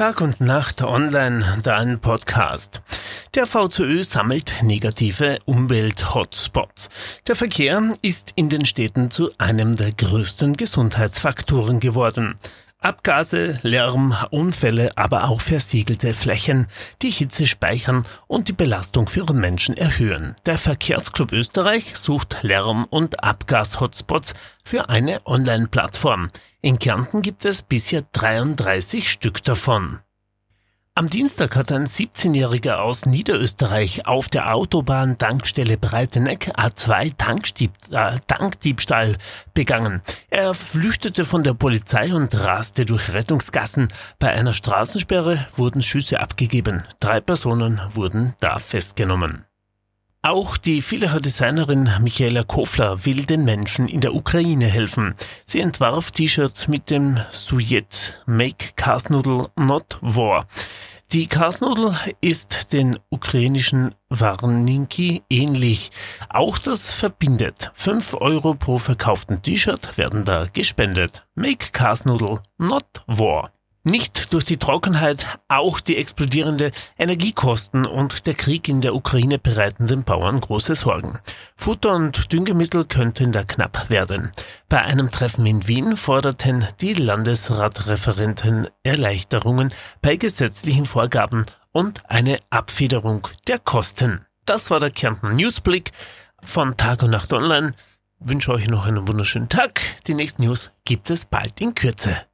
Tag und Nacht online, dein Podcast. Der VZÖ sammelt negative Umwelt-Hotspots. Der Verkehr ist in den Städten zu einem der größten Gesundheitsfaktoren geworden. Abgase, Lärm, Unfälle, aber auch versiegelte Flächen, die Hitze speichern und die Belastung für Menschen erhöhen. Der Verkehrsclub Österreich sucht Lärm- und Abgas-Hotspots für eine Online-Plattform. In Kärnten gibt es bisher 33 Stück davon. Am Dienstag hat ein 17-Jähriger aus Niederösterreich auf der Autobahn Tankstelle Breiteneck A2 Tankstieb, äh, Tankdiebstahl begangen. Er flüchtete von der Polizei und raste durch Rettungsgassen. Bei einer Straßensperre wurden Schüsse abgegeben. Drei Personen wurden da festgenommen. Auch die Vielerdesignerin Michaela Kofler will den Menschen in der Ukraine helfen. Sie entwarf T-Shirts mit dem Sujet Make Cars Noodle Not War. Die Karsnudel ist den ukrainischen Warninki ähnlich. Auch das verbindet. 5 Euro pro verkauften T-Shirt werden da gespendet. Make Karsnudel, not war. Nicht durch die Trockenheit, auch die explodierende Energiekosten und der Krieg in der Ukraine bereiten den Bauern große Sorgen. Futter und Düngemittel könnten da knapp werden. Bei einem Treffen in Wien forderten die Landesratreferenten Erleichterungen bei gesetzlichen Vorgaben und eine Abfederung der Kosten. Das war der Kärnten Newsblick von Tag und Nacht Online. Wünsche euch noch einen wunderschönen Tag. Die nächsten News gibt es bald in Kürze.